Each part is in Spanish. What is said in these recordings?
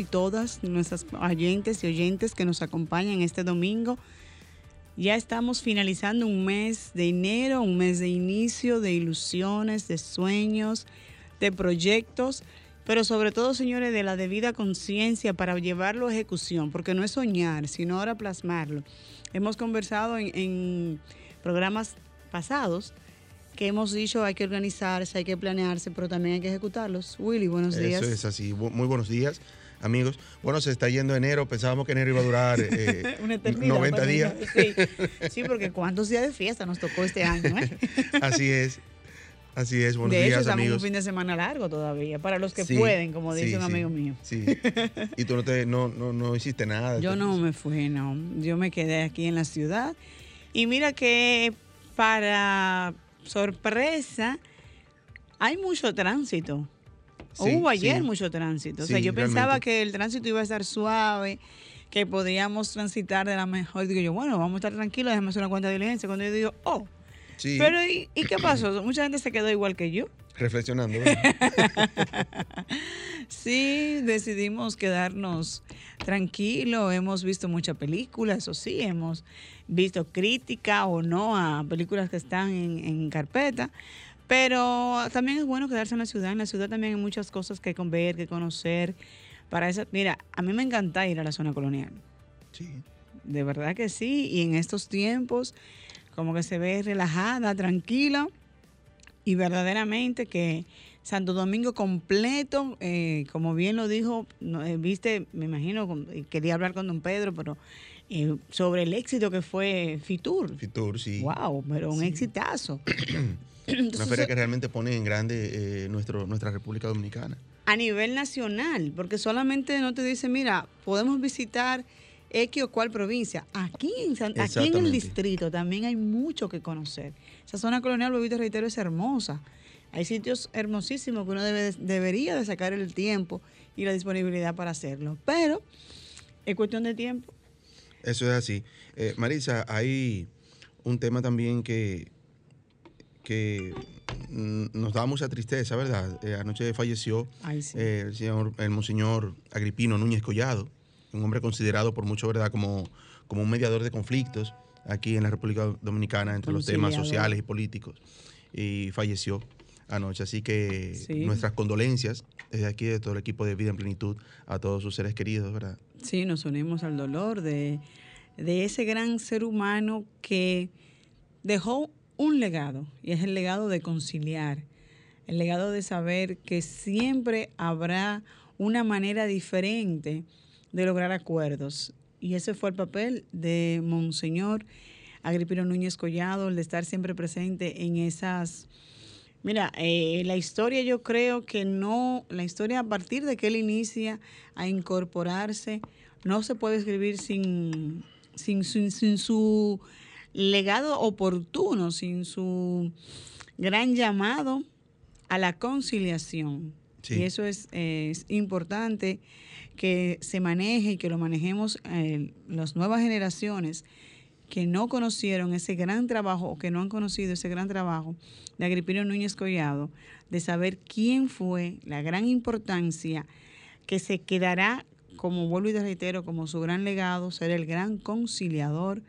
Y todas nuestras oyentes y oyentes que nos acompañan este domingo. Ya estamos finalizando un mes de enero, un mes de inicio de ilusiones, de sueños, de proyectos, pero sobre todo, señores, de la debida conciencia para llevarlo a ejecución, porque no es soñar, sino ahora plasmarlo. Hemos conversado en, en programas pasados que hemos dicho hay que organizarse, hay que planearse, pero también hay que ejecutarlos. Willy, buenos días. Eso es así. Muy buenos días, amigos. Bueno, se está yendo enero. Pensábamos que enero iba a durar eh, 90 días. Sí. sí, porque cuántos días de fiesta nos tocó este año. ¿eh? así es. Así es, buenos de días, hecho, estamos amigos. un fin de semana largo todavía, para los que pueden, como dice un amigo mío. Sí. Y tú no, te, no, no, no hiciste nada. Yo no me fui, no. Yo me quedé aquí en la ciudad. Y mira que para sorpresa, hay mucho tránsito. Hubo ayer mucho tránsito. o sea, yo pensaba que el tránsito iba a estar suave, que podíamos transitar de la mejor. Digo yo, bueno, vamos a estar tranquilos, déjame hacer una cuenta de diligencia. Cuando yo digo, oh, pero ¿y, qué pasó? Mucha gente se quedó igual que yo. Reflexionando. sí, decidimos quedarnos tranquilos. Hemos visto muchas películas, eso sí, hemos visto crítica o no a películas que están en, carpeta. Pero también es bueno quedarse en la ciudad. En la ciudad también hay muchas cosas que ver, que conocer. Para eso, mira, a mí me encanta ir a la zona colonial. Sí. De verdad que sí. Y en estos tiempos, como que se ve relajada, tranquila. Y verdaderamente que Santo Domingo completo, eh, como bien lo dijo, eh, viste, me imagino, quería hablar con don Pedro, pero eh, sobre el éxito que fue Fitur. Fitur, sí. Wow, pero un exitazo. Una feria que realmente pone en grande eh, nuestro, nuestra República Dominicana. A nivel nacional, porque solamente no te dice, mira, podemos visitar X o cual provincia. Aquí en, aquí en el distrito también hay mucho que conocer. Esa zona colonial, lo reitero, es hermosa. Hay sitios hermosísimos que uno debe, debería de sacar el tiempo y la disponibilidad para hacerlo. Pero es cuestión de tiempo. Eso es así. Eh, Marisa, hay un tema también que, que nos da mucha tristeza, ¿verdad? Eh, anoche falleció eh, el, señor, el monseñor Agripino Núñez Collado, un hombre considerado por mucho, ¿verdad?, como, como un mediador de conflictos aquí en la República Dominicana entre los temas sociales y políticos. Y falleció anoche. Así que nuestras condolencias desde aquí, de todo el equipo de Vida en Plenitud, a todos sus seres queridos, ¿verdad? Sí, nos unimos al dolor de, ese gran ser humano que dejó un legado, y es el legado de conciliar, el legado de saber que siempre habrá una manera diferente de lograr acuerdos. Y ese fue el papel de Monseñor Agripino Núñez Collado, el de estar siempre presente en esas Mira, eh, la historia yo creo que no, la historia a partir de que él inicia a incorporarse, no se puede escribir sin, sin, sin, su legado oportuno, sin su gran llamado a la conciliación. Y eso es, importante que se maneje y que lo manejemos eh, las nuevas generaciones que no conocieron ese gran trabajo o que no han conocido ese gran trabajo de Agripino Núñez Collado, de saber quién fue, la gran importancia que se quedará, como vuelvo y te reitero, como su gran legado, ser el gran conciliador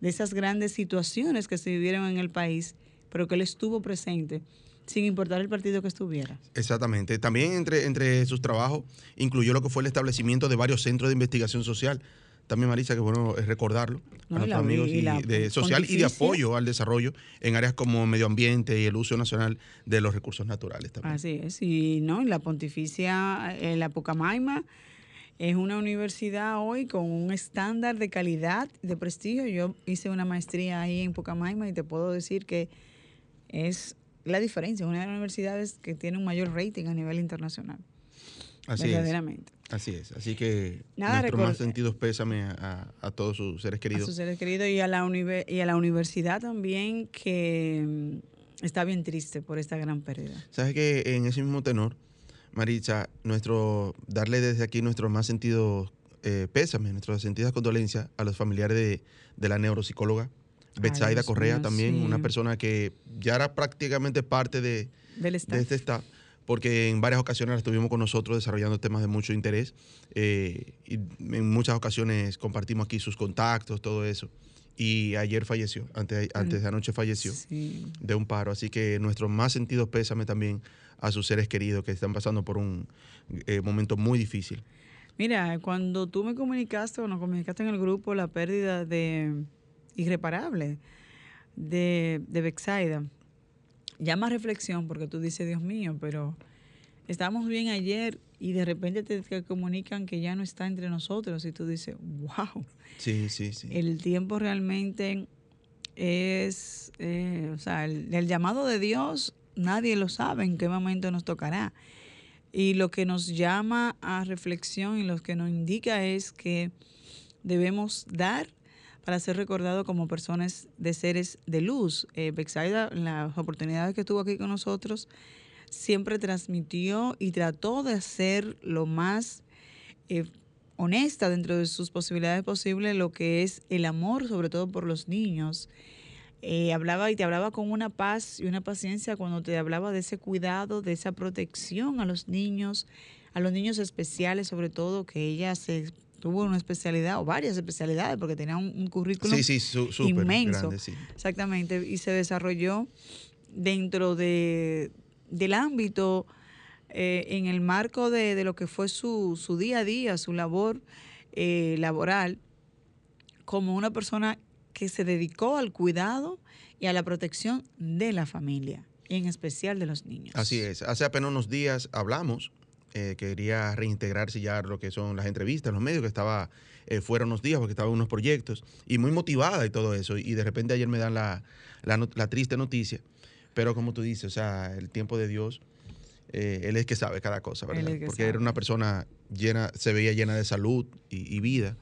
de esas grandes situaciones que se vivieron en el país, pero que él estuvo presente sin importar el partido que estuviera. Exactamente. También entre, entre sus trabajos incluyó lo que fue el establecimiento de varios centros de investigación social también Marisa, que bueno es recordarlo a nuestros amigos y, de social y de apoyo al desarrollo en áreas como medio ambiente y el uso nacional de los recursos naturales también. Así es, y no, la Pontificia, en la Pucamaima, es una universidad hoy con un estándar de calidad, de prestigio. Yo hice una maestría ahí en Pucamaima y te puedo decir que es la diferencia, una de las universidades que tiene un mayor rating a nivel internacional. Así verdaderamente. Es. Así es. Así que Nada, nuestro más sentidos pésame a, a, todos sus seres queridos. A sus seres queridos y a la, y a la universidad también que mm, está bien triste por esta gran pérdida. Sabes que en ese mismo tenor, Maritza, nuestro, darle desde aquí nuestros más sentidos eh, pésame, nuestras sentidas condolencias a los familiares de, de la neuropsicóloga Betsaida Correa también, una persona que ya era prácticamente parte de, de este staff, porque en varias ocasiones la estuvimos con nosotros desarrollando temas de mucho interés eh, y en muchas ocasiones compartimos aquí sus contactos, todo eso. Y ayer falleció, antes, antes de anoche falleció de un paro. Así que nuestro más sentido pésame también a sus seres queridos que están pasando por un eh, momento muy difícil. Mira, cuando tú me comunicaste o nos comunicaste en el grupo la pérdida de irreparable de, de Bexaida. Llama reflexión porque tú dices, Dios mío, pero estábamos bien ayer y de repente te, comunican que ya no está entre nosotros y tú dices, wow. Sí, sí, sí. El tiempo realmente es, eh, o sea, el, el, llamado de Dios nadie lo sabe en qué momento nos tocará. Y lo que nos llama a reflexión y lo que nos indica es que debemos dar para ser recordado como personas de seres de luz. Eh, Bexaida, en las oportunidades que estuvo aquí con nosotros, siempre transmitió y trató de hacer lo más eh, honesta dentro de sus posibilidades posibles lo que es el amor, sobre todo por los niños. Eh, hablaba y te hablaba con una paz y una paciencia cuando te hablaba de ese cuidado, de esa protección a los niños, a los niños especiales sobre todo, que ella se tuvo una especialidad o varias especialidades porque tenía un, currículum inmenso. Exactamente, y se desarrolló dentro de, del ámbito, eh, en el marco de, lo que fue su, su, día a día, su labor eh, laboral, como una persona que se dedicó al cuidado y a la protección de la familia, en especial de los niños. Así es. Hace apenas unos días hablamos eh, quería reintegrarse ya lo que son las entrevistas, los medios, que estaba eh, fuera unos días porque estaba en unos proyectos y muy motivada y todo eso. Y de repente ayer me dan la, la, triste noticia. Pero como tú dices, o sea, el tiempo de Dios, eh, Él es que sabe cada cosa, ¿verdad? Porque era una persona llena, se veía llena de salud y, vida.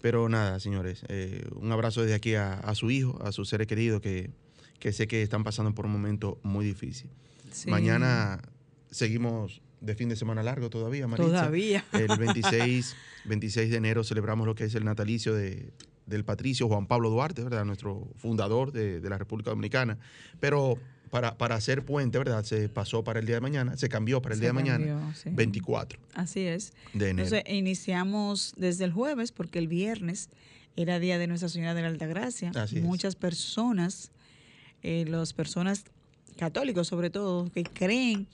Pero nada, señores, eh, un abrazo desde aquí a, a, su hijo, a sus seres queridos que, que sé que están pasando por un momento muy difícil. Mañana seguimos de fin de semana largo todavía, Maritza. Todavía. El 26, 26 de enero celebramos lo que es el natalicio de, del patricio Juan Pablo Duarte, ¿verdad? Nuestro fundador de, la República Dominicana. Pero para, para, hacer puente, ¿verdad? Se pasó para el día de mañana, se cambió para el día de mañana, 24. Así es. De enero. Entonces, iniciamos desde el jueves, porque el viernes era día de Nuestra Señora de la Altagracia. Así Muchas personas, eh, las personas católicos sobre todo, que creen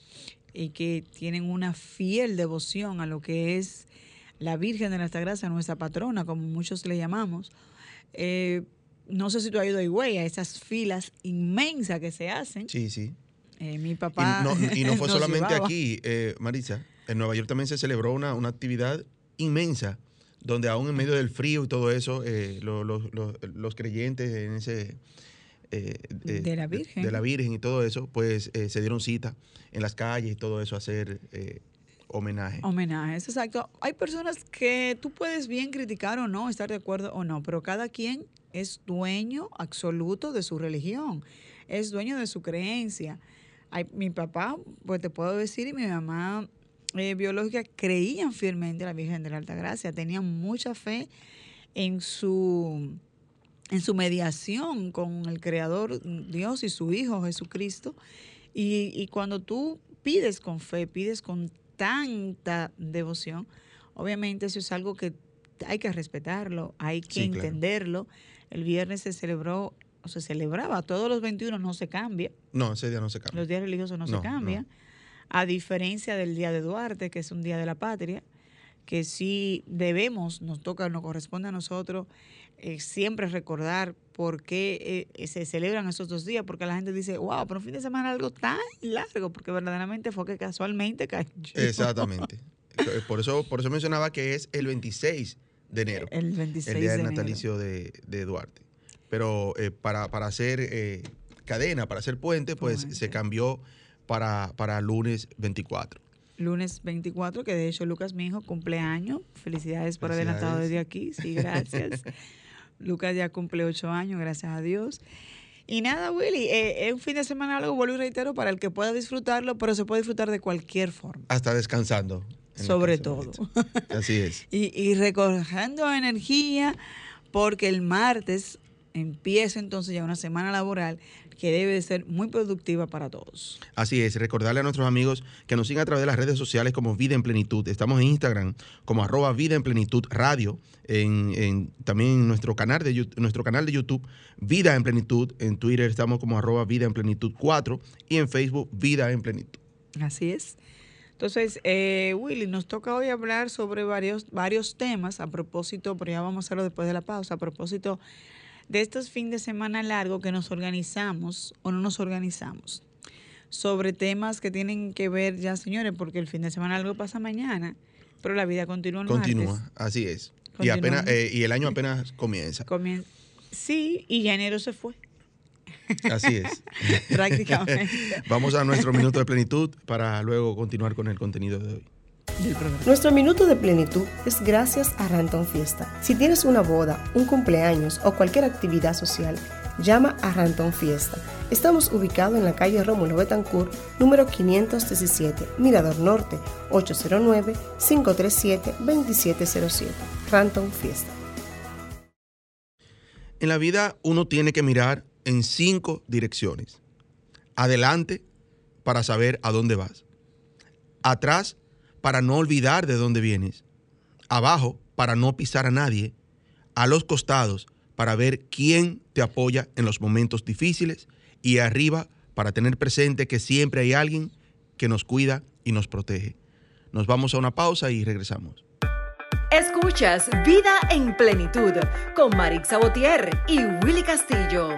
y que tienen una fiel devoción a lo que es la Virgen de nuestra Gracia, nuestra patrona, como muchos le llamamos. Eh, no sé si tú has ido a Higüey, a esas filas inmensas que se hacen. Sí, sí. Eh, mi papá. Y no, fue solamente aquí, eh, Marisa. En Nueva York también se celebró una, una actividad inmensa, donde aún en medio del frío y todo eso, los creyentes en ese eh, eh, de la Virgen. De, la Virgen y todo eso, pues eh, se dieron cita en las calles y todo eso a hacer homenaje. Homenajes, exacto. Hay personas que tú puedes bien criticar o no, estar de acuerdo o no, pero cada quien es dueño absoluto de su religión, es dueño de su creencia. mi papá, pues te puedo decir, y mi mamá biológica creían fielmente en la Virgen de la Alta Gracia, tenían mucha fe en su en su mediación con el Creador Dios y su Hijo Jesucristo. Y, cuando tú pides con fe, pides con tanta devoción, obviamente eso es algo que hay que respetarlo, hay que entenderlo. El viernes se celebró, o se celebraba, todos los 21 no se cambia. No, ese día no se cambia. Los días religiosos no, se cambian. A diferencia del día de Duarte, que es un día de la patria, que sí debemos, nos toca, nos corresponde a nosotros eh, siempre recordar por qué eh, se celebran esos dos días, porque la gente dice, wow, pero un fin de semana algo tan largo, porque verdaderamente fue que casualmente cayó. Exactamente. por, eso, por eso mencionaba que es el 26 de enero. El 26 El día del natalicio de, Duarte. Pero eh, para, hacer cadena, para hacer puente, pues se cambió para, para lunes 24 lunes 24, que de hecho Lucas, mi hijo, cumpleaños. Felicidades por adelantado desde aquí. Sí, gracias. Lucas ya cumple ocho años, gracias a Dios. Y nada, Willy, eh, es un fin de semana algo, vuelvo y reitero, para el que pueda disfrutarlo, pero se puede disfrutar de cualquier forma. Hasta descansando. Sobre todo. Así es. y, y recogiendo energía, porque el martes empieza entonces ya una semana laboral que debe ser muy productiva para todos. Así es, recordarle a nuestros amigos que nos sigan a través de las redes sociales como Vida en Plenitud. Estamos en Instagram como arroba Vida en Plenitud Radio, en, también en nuestro canal, de, nuestro canal de YouTube Vida en Plenitud, en Twitter estamos como arroba Vida en Plenitud 4 y en Facebook Vida en Plenitud. Así es. Entonces, eh, Willy, nos toca hoy hablar sobre varios, varios temas a propósito, pero ya vamos a hacerlo después de la pausa, a propósito de estos fines de semana largos que nos organizamos o no nos organizamos sobre temas que tienen que ver ya, señores, porque el fin de semana largo pasa mañana, pero la vida continúa el Continúa, así es. Y, apenas, eh, y el año apenas comienza. comienza. Sí, y ya enero se fue. Así es. Prácticamente. Vamos a nuestro minuto de plenitud para luego continuar con el contenido de hoy. Nuestro minuto de plenitud es gracias a Ranton Fiesta. Si tienes una boda, un cumpleaños o cualquier actividad social, llama a Ranton Fiesta. Estamos ubicados en la calle Rómulo Betancourt, número 517, Mirador Norte, 809-537-2707. Ranton Fiesta. En la vida uno tiene que mirar en cinco direcciones. Adelante para saber a dónde vas. Atrás para no olvidar de dónde vienes. Abajo, para no pisar a nadie. A los costados, para ver quién te apoya en los momentos difíciles. Y arriba, para tener presente que siempre hay alguien que nos cuida y nos protege. Nos vamos a una pausa y regresamos. Escuchas Vida en Plenitud con Marix Sabotier y Willy Castillo.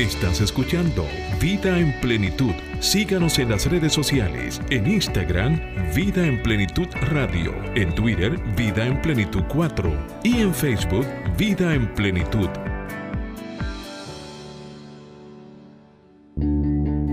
Estás escuchando Vida en Plenitud. Síganos en las redes sociales. En Instagram, Vida en Plenitud Radio. En Twitter, Vida en Plenitud 4. Y en Facebook, Vida en Plenitud.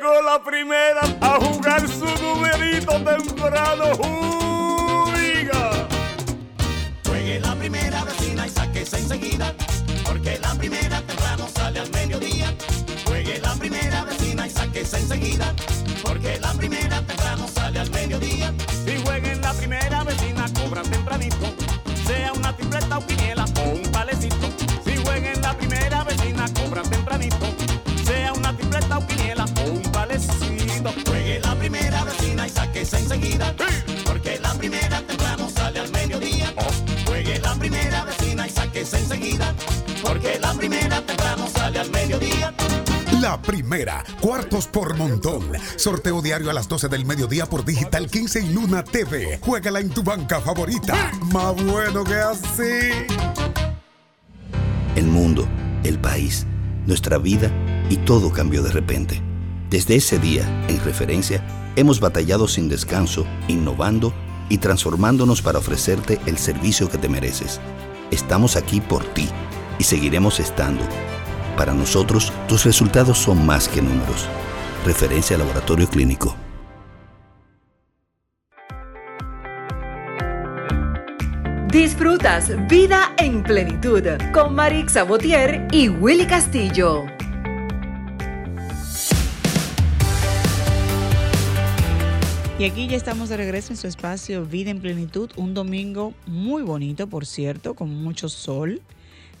La primera a jugar su numerito temprano. Juega. Juegue la primera vecina y sáquese enseguida, porque la primera temprano sale al mediodía. Juegue la primera vecina y sáquese enseguida, porque la primera temprano sale al mediodía. La primera, cuartos por montón. Sorteo diario a las 12 del mediodía por Digital 15 y Luna TV. Juégala en tu banca favorita. Más bueno que así. El mundo, el país, nuestra vida y todo cambió de repente. Desde ese día, en referencia, hemos batallado sin descanso, innovando y transformándonos para ofrecerte el servicio que te mereces. Estamos aquí por ti y seguiremos estando. Para nosotros, tus resultados son más que números. Referencia Laboratorio Clínico. Disfrutas Vida en Plenitud con Marix Sabotier y Willy Castillo. Y aquí ya estamos de regreso en su espacio Vida en Plenitud, un domingo muy bonito, por cierto, con mucho sol,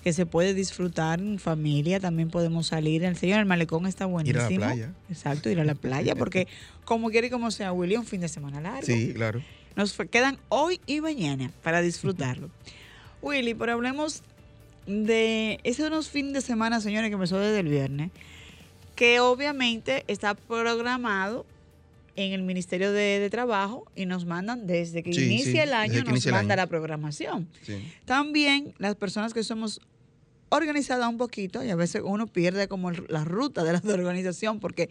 que se puede disfrutar en familia, también podemos salir. El señor el malecón está buenísimo. Ir a la playa. Exacto, ir a la playa, porque como quiere y como sea, Willy, un fin de semana largo. Sí, claro. Nos quedan hoy y mañana para disfrutarlo. Willy, pero hablemos de esos unos fines de semana, señores, que empezó desde el viernes, que obviamente está programado en el Ministerio de, Trabajo y nos mandan desde que inicia el año, nos manda la programación. También las personas que somos organizadas un poquito y a veces uno pierde como la ruta de la organización porque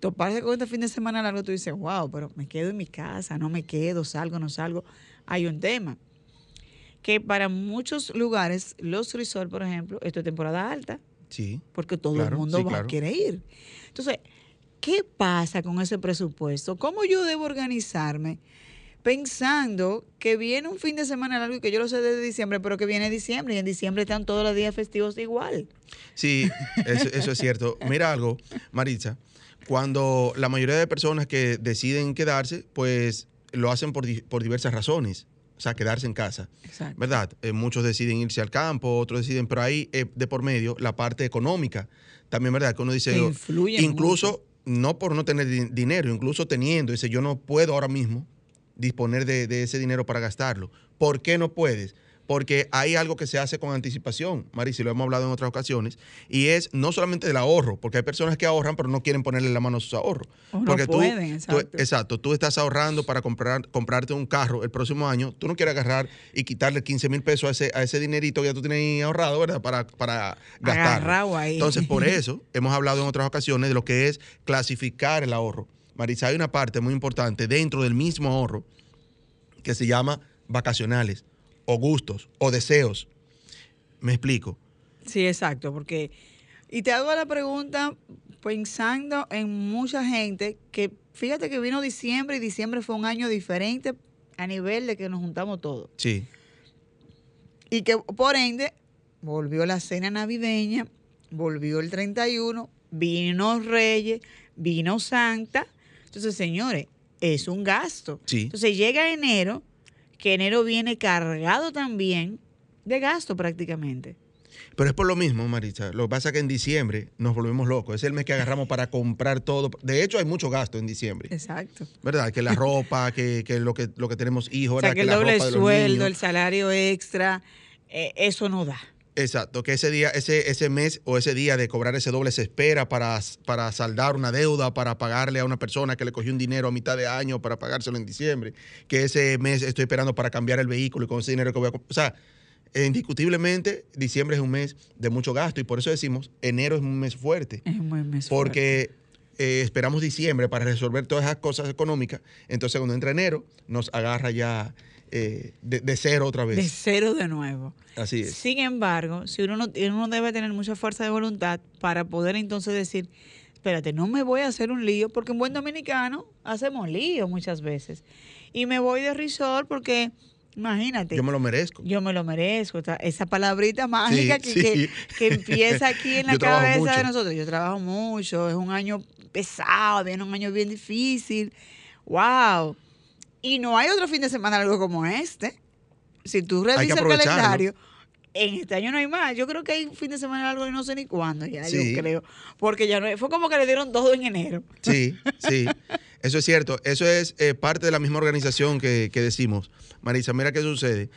toparse con este fin de semana largo tú dices, wow, pero me quedo en mi casa, no me quedo, salgo, no salgo. Hay un tema que para muchos lugares, los resorts, por ejemplo, esto es temporada alta. Sí. Porque todo el mundo va, a quiere ir. Entonces, ¿Qué pasa con ese presupuesto? ¿Cómo yo debo organizarme pensando que viene un fin de semana largo y que yo lo sé desde diciembre, pero que viene diciembre y en diciembre están todos los días festivos igual? Sí, eso, es cierto. Mira algo, Maritza, cuando la mayoría de personas que deciden quedarse, pues lo hacen por, diversas razones. O sea, quedarse en casa. Exacto. ¿Verdad? Eh, muchos deciden irse al campo, otros deciden, pero ahí eh, de por medio la parte económica. También, ¿verdad? Que uno dice, incluso no por no tener dinero, incluso teniendo, dice, yo no puedo ahora mismo disponer de, ese dinero para gastarlo. ¿Por qué no puedes? Porque hay algo que se hace con anticipación, Marisi, lo hemos hablado en otras ocasiones, y es no solamente del ahorro, porque hay personas que ahorran pero no quieren ponerle la mano a sus ahorros. porque no pueden, exacto. exacto, tú estás ahorrando para comprar, comprarte un carro el próximo año, tú no quieres agarrar y quitarle 15 mil pesos a ese, a ese dinerito que ya tú tienes ahorrado, ¿verdad? Para, para gastar. Entonces, por eso hemos hablado en otras ocasiones de lo que es clasificar el ahorro. Marisa, hay una parte muy importante dentro del mismo ahorro que se llama vacacionales o gustos o deseos. ¿Me explico? Sí, exacto, porque... Y te hago la pregunta pensando en mucha gente que, fíjate que vino diciembre y diciembre fue un año diferente a nivel de que nos juntamos todos. Sí. Y que por ende volvió la cena navideña, volvió el 31, vino Reyes, vino Santa. Entonces, señores, es un gasto. Sí. Entonces llega enero que enero viene cargado también de gasto prácticamente. Pero es por lo mismo, Marisa. Lo que pasa es que en diciembre nos volvemos locos. Es el mes que agarramos para comprar todo. De hecho, hay mucho gasto en diciembre. Exacto. ¿Verdad? Que la ropa, que, lo que lo que tenemos hijos. O sea, que, el doble sueldo, el salario extra, eh, eso no da. Exacto, que ese día, ese, ese mes o ese día de cobrar ese doble se espera para, para saldar una deuda, para pagarle a una persona que le cogió un dinero a mitad de año para pagárselo en diciembre, que ese mes estoy esperando para cambiar el vehículo y con ese dinero que voy a... O sea, indiscutiblemente diciembre es un mes de mucho gasto y por eso decimos enero es un mes fuerte. Es un mes Porque eh, esperamos diciembre para resolver todas esas cosas económicas, entonces cuando entra enero nos agarra ya eh, de, cero otra vez. De cero de nuevo. Así es. Sin embargo, si uno, no, uno debe tener mucha fuerza de voluntad para poder entonces decir, espérate, no me voy a hacer un lío, porque en buen dominicano hacemos lío muchas veces. Y me voy de risor porque, imagínate. Yo me lo merezco. Yo me lo merezco. Esa palabrita mágica que, que, empieza aquí en la cabeza de nosotros. Yo trabajo mucho, es un año pesado, viene un año bien difícil. ¡Wow! Y no hay otro fin de semana algo como este. Si tú revisas el calendario, en este año no hay más. Yo creo que hay un fin de semana algo y no sé ni cuándo ya, yo creo. Porque ya no fue como que le dieron todo en enero. Sí, sí. Eso es cierto. Eso es eh, parte de la misma organización que, decimos. Marisa, mira qué sucede.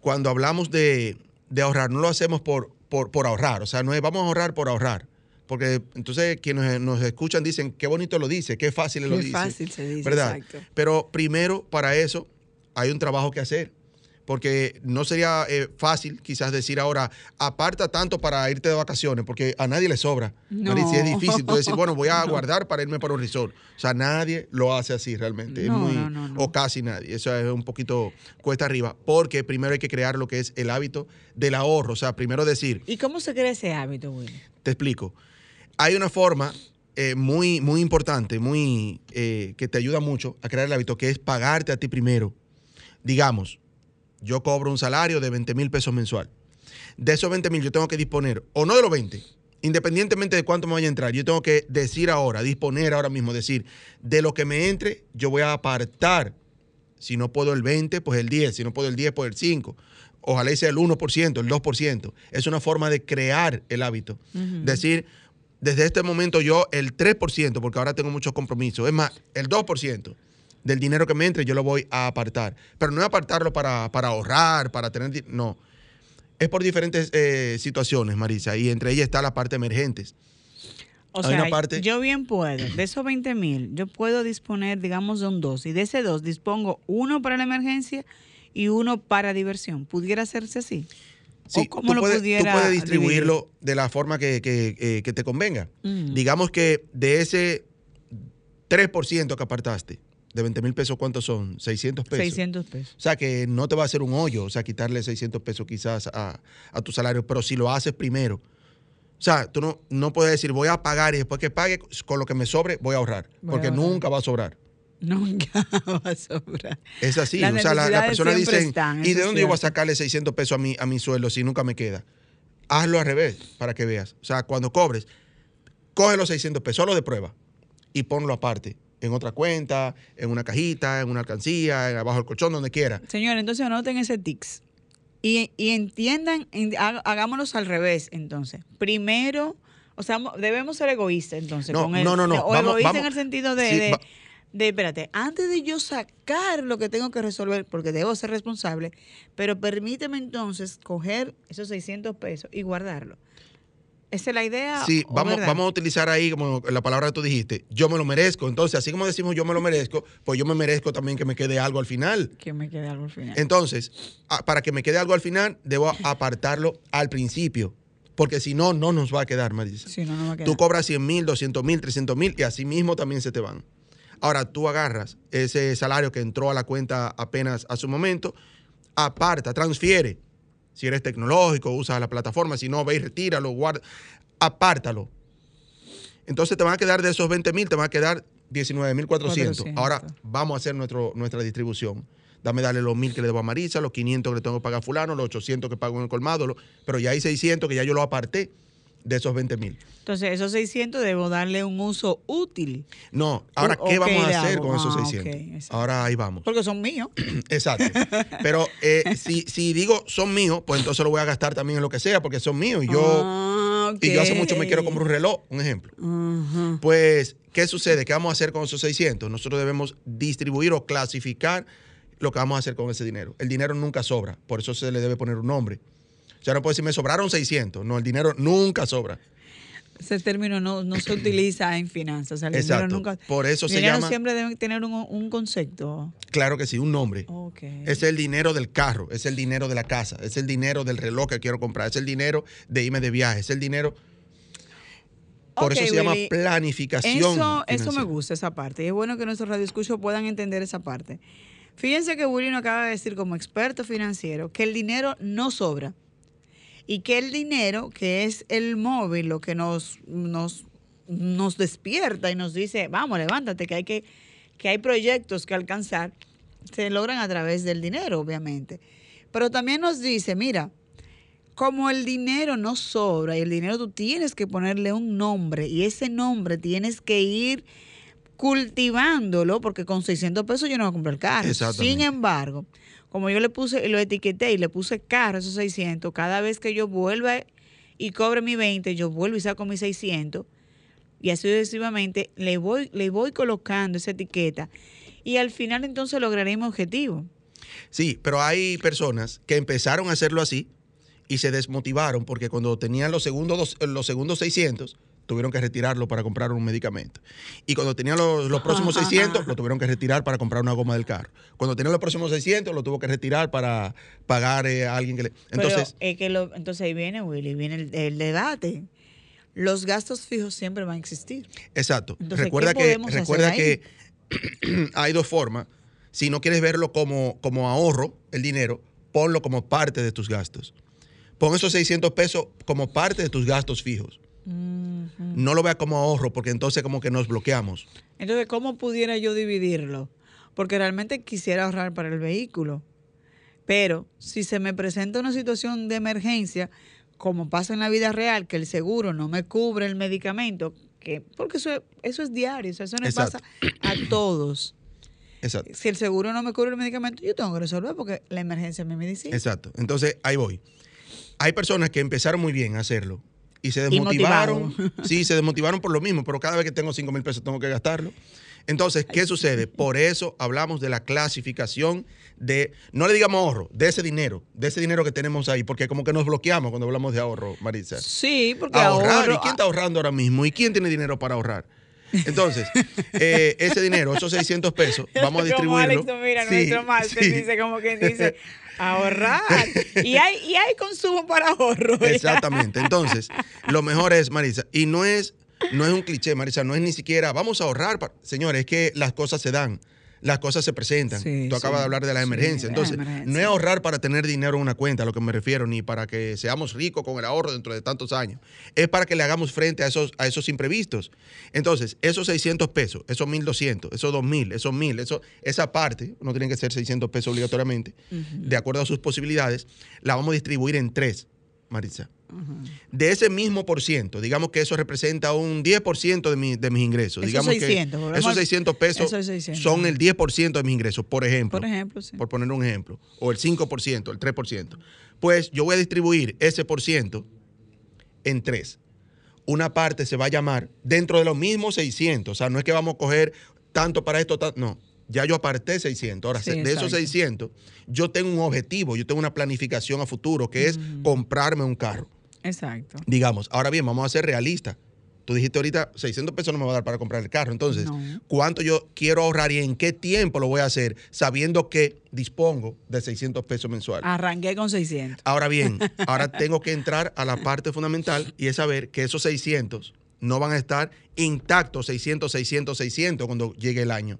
Cuando hablamos de, ahorrar, no lo hacemos por, por, por ahorrar. O sea, no es vamos a ahorrar por ahorrar porque entonces quienes nos escuchan dicen, qué bonito lo dice, qué fácil lo dice. Qué fácil se dice, ¿verdad? Pero primero, para eso, hay un trabajo que hacer. porque no sería eh, fácil quizás decir ahora, aparta tanto para irte de vacaciones, porque a nadie le sobra. No. Marisa, es difícil tú decir, bueno, voy a guardar para irme para un resort. O sea, nadie lo hace así realmente. Es No, muy- no, no, no. O casi nadie. Eso es un poquito cuesta arriba, porque primero hay que crear lo que es el hábito del ahorro. O sea, primero decir, ¿Y cómo se crea ese hábito, Willy? te explico. Hay una forma eh, muy, muy importante, muy, eh, que te ayuda mucho a crear el hábito, que es pagarte a ti primero. Digamos, yo cobro un salario de 20 mil pesos mensual. De esos 20 mil yo tengo que disponer, o no de los 20, independientemente de cuánto me vaya a entrar, yo tengo que decir ahora, disponer ahora mismo, decir, de lo que me entre, yo voy a apartar. Si no puedo el 20, pues el 10. Si no puedo el 10, pues el 5. Ojalá sea el 1%, el 2%. Es una forma de crear el hábito. Decir, desde este momento yo el 3%, porque ahora tengo muchos compromisos. Es más, el 2% del dinero que me entre yo lo voy a apartar. Pero no es apartarlo para, para ahorrar, para tener... No. Es por diferentes eh, situaciones, Marisa, y entre ellas está la parte emergentes. O Hay sea, una parte- yo bien puedo, de esos 20 mil, yo puedo disponer, digamos, de un 2. Y de ese 2 dispongo uno para la emergencia y uno para diversión. ¿Pudiera hacerse así? Sí, ¿O cómo tú lo puedes, tú pudiera puedes distribuirlo de la forma que, que- eh, que te convenga. Mm. Digamos que de ese 3% que apartaste, de 20 mil pesos, ¿cuántos son? 600 pesos. 600 pesos. O sea, que no te va a hacer un hoyo, o sea, quitarle 600 pesos quizás a, a tu salario, pero si lo haces primero. O sea, tú no, no puedes decir, voy a pagar y después que pague, con lo que me sobre, voy a ahorrar. Voy a porque ahorrar. nunca va a sobrar. Nunca va a sobrar. Es así. Las o sea, la, la necesidades persona siempre dice, están, ¿y de dónde yo voy a sacarle 600 pesos a mi, a mi sueldo si nunca me queda? Hazlo al revés para que veas. O sea, cuando cobres, coge los 600 pesos, solo de prueba, y ponlo aparte. En otra cuenta, en una cajita, en una alcancía, en abajo del colchón, donde quiera. Señor, entonces anoten ese tics. Y, y entiendan, en- ha- hagámonos al revés, entonces. Primero, o sea, mo- debemos ser egoístas, entonces. No, con el- no, no, no. O Vamos- egoísta en el sentido de, Sí, de, va- de, espérate, antes de yo sacar lo que tengo que resolver, porque debo ser responsable, pero permíteme entonces coger esos 600 pesos y guardarlo. ¿Esa es la idea? Sí, o vamos, verdad? vamos a utilizar ahí como la palabra que tú dijiste, yo me lo merezco. Entonces, así como decimos yo me lo merezco, pues yo me merezco también que me quede algo al final. Que me quede algo al final. Entonces, para que me quede algo al final, debo apartarlo al principio. Porque si no, no nos va a quedar, Marisa. Si no, no va a quedar. Tú cobras 100 mil, 200 mil, 300 mil y así mismo también se te van. Ahora, tú agarras ese salario que entró a la cuenta apenas a su momento, aparta, transfiere. Si eres tecnológico, usa la plataforma. Si no, ve y retíralo, guarda. Apártalo. Entonces te van a quedar de esos 20 mil, te van a quedar 19 mil 400. 400. Ahora vamos a hacer nuestro, nuestra distribución. Dame darle los mil que le debo a Marisa, los 500 que le tengo que pagar a fulano, los 800 que pago en el colmado, lo- pero ya hay 600 que ya yo lo aparté de esos 20 mil. Entonces, esos 600 debo darle un uso útil. No, ahora, ¿qué vamos a hacer con esos Ah, 600? ok, exacto. ahora ahí vamos. Porque son míos. Exacto. Pero eh, si, si digo son míos, pues entonces lo voy a gastar también en lo que sea, porque son míos. Y yo, Ah, y yo hace mucho me quiero comprar un reloj, un ejemplo. Pues, ¿qué sucede? ¿Qué vamos a hacer con esos 600? Nosotros debemos distribuir o clasificar lo que vamos a hacer con ese dinero. El dinero nunca sobra, por eso se le debe poner un nombre. O sea, no puede decir, me sobraron 600. No, el dinero nunca sobra. Ese término no, no se utiliza en finanzas. O sea, el Exacto. dinero nunca. Por eso el se dinero llama- siempre debe tener un, un concepto. Claro que sí, un nombre. Es el dinero del carro, es el dinero de la casa, es el dinero del reloj que quiero comprar, es el dinero de irme de viaje, es el dinero... Por eso se llama planificación. Eso, eso me gusta, esa parte. Y es bueno que nuestros radioescuchos puedan entender esa parte. Fíjense que Willy nos acaba de decir como experto financiero que el dinero no sobra. Y que el dinero, que es el móvil, lo que nos, nos, nos despierta y nos dice, vamos, levántate, que hay, que, que hay proyectos que alcanzar, se logran a través del dinero, obviamente. Pero también nos dice, mira, como el dinero no sobra y el dinero tú tienes que ponerle un nombre y ese nombre tienes que ir cultivándolo porque con 600 pesos yo no voy a comprar carro. Sin embargo, como yo le puse, lo etiqueté y le puse carro esos 600, cada vez que yo vuelva y cobre mi 20, yo vuelvo y saco mis 600 y así sucesivamente le voy, le voy colocando esa etiqueta y al final entonces lograré mi objetivo. Sí, pero hay personas que empezaron a hacerlo así y se desmotivaron porque cuando tenían los segundos, dos- los segundos 600, tuvieron que retirarlo para comprar un medicamento. Y cuando tenían los, los próximos 600, lo tuvieron que retirar para comprar una goma del carro. Cuando tenían los próximos 600, lo tuvo que retirar para pagar eh, a alguien que le... Entonces, Pero es que lo- entonces ahí viene, Willy, viene el, el debate. Los gastos fijos siempre van a existir. Exacto. Entonces, recuerda ¿qué que, recuerda que hay dos formas. Si no quieres verlo como, como ahorro, el dinero, ponlo como parte de tus gastos. Pon esos 600 pesos como parte de tus gastos fijos. No lo vea como ahorro, porque entonces como que nos bloqueamos. Entonces, ¿cómo pudiera yo dividirlo? Porque realmente quisiera ahorrar para el vehículo. Pero si se me presenta una situación de emergencia, como pasa en la vida real, que el seguro no me cubre el medicamento, que porque eso, es- eso es diario, eso no Exacto. pasa a todos. Exacto. Si el seguro no me cubre el medicamento, yo tengo que resolver porque la emergencia es mi medicina. Exacto. Entonces, ahí voy. Hay personas que empezaron muy bien a hacerlo y se desmotivaron. sí, se desmotivaron por lo mismo, pero cada vez que tengo 5 mil pesos tengo que gastarlo. Entonces, ¿qué sucede? Por eso hablamos de la clasificación de, no le digamos ahorro, de ese dinero, de ese dinero que tenemos ahí, porque como que nos bloqueamos cuando hablamos de ahorro, Marisa. Sí, porque ahorrar. ahorro- ¿Y quién está ahorrando ahora mismo? ¿Y quién tiene dinero para ahorrar? Entonces, eh, ese dinero, esos 600 pesos, vamos a Como distribuirlo. Alex, no, mira, Sí, nuestro máster sí. dice como quien dice, ahorrar. Y hay, y hay consumo para ahorro. Exactamente. Entonces, lo mejor es, Marisa, y no es, no es un cliché, Marisa, no es ni siquiera vamos a ahorrar. pa-". Señores, es que las cosas se dan. Las cosas se presentan. Sí, Tú acabas sí, de hablar de la sí, emergencia. la Entonces, emergencia. no es ahorrar para tener dinero en una cuenta, a lo que me refiero, ni para que seamos ricos con el ahorro dentro de tantos años. Es para que le hagamos frente a esos, a esos imprevistos. Entonces, esos 600 pesos, esos 1200, esos 2000, esos 1000, eso, esa parte, no tienen que ser 600 pesos obligatoriamente, de acuerdo a sus posibilidades, la vamos a distribuir en tres, De ese mismo por ciento, digamos que eso representa un 10% de, mi- de mis ingresos. Esos digamos 600, que esos al- 600 pesos esos 600, son el 10% de mis ingresos, por ejemplo. Por ejemplo, sí. Por poner un ejemplo. O el 5%, el 3%. Pues yo voy a distribuir ese por ciento en tres. Una parte se va a llamar dentro de los mismos 600. O sea, no es que vamos a coger tanto para esto, ta- no. Ya yo aparté 600. Ahora, Sí, de esos exacto. 600, yo tengo un objetivo, yo tengo una planificación a futuro, que es comprarme un carro. Exacto. Digamos, ahora bien, vamos a ser realistas. Tú dijiste ahorita, 600 pesos no me va a dar para comprar el carro. Entonces, No. ¿cuánto yo quiero ahorrar y en qué tiempo lo voy a hacer sabiendo que dispongo de 600 pesos mensuales? Arranqué con 600. Ahora bien, ahora tengo que entrar a la parte fundamental y es saber que esos 600 no van a estar intactos 600, 600, 600 cuando llegue el año.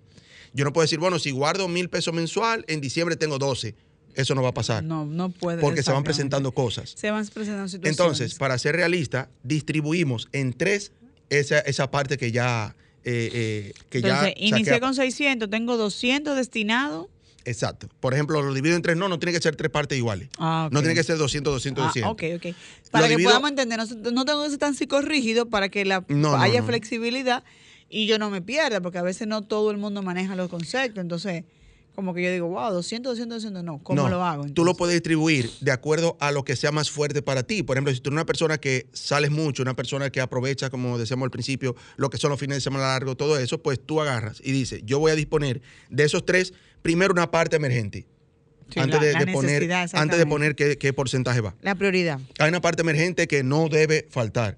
Yo no puedo decir, bueno, si guardo mil pesos mensual, en diciembre tengo 12. Eso no va a pasar. No, no puede. porque se van presentando cosas. Se van presentando situaciones. Entonces, para ser realista, distribuimos en tres esa, esa parte que ya... eh, eh, que Entonces, ya inicié con 600, tengo 200 destinados. Exacto. Por ejemplo, lo divido en tres. No, no tiene que ser tres partes iguales. Ah. No tiene que ser 200, 200, Ah, 200. ok, ok. Para que divido- podamos entender, no, no tengo que ser tan psicorrígido para que la, no, haya no. flexibilidad y yo no me pierda, porque a veces no todo el mundo maneja los conceptos. Entonces, como que yo digo, wow, 200, 200, 200, no. ¿Cómo No, lo hago? Tú lo puedes distribuir de acuerdo a lo que sea más fuerte para ti. Por ejemplo, si tú eres una persona que sales mucho, una persona que aprovecha, como decíamos al principio, lo que son los fines de semana largos, todo eso, pues tú agarras y dices, yo voy a disponer de esos tres, primero una parte emergente. Sí, antes, la- de, la de poner, antes de poner qué, qué porcentaje va. La prioridad. Hay una parte emergente que no debe faltar.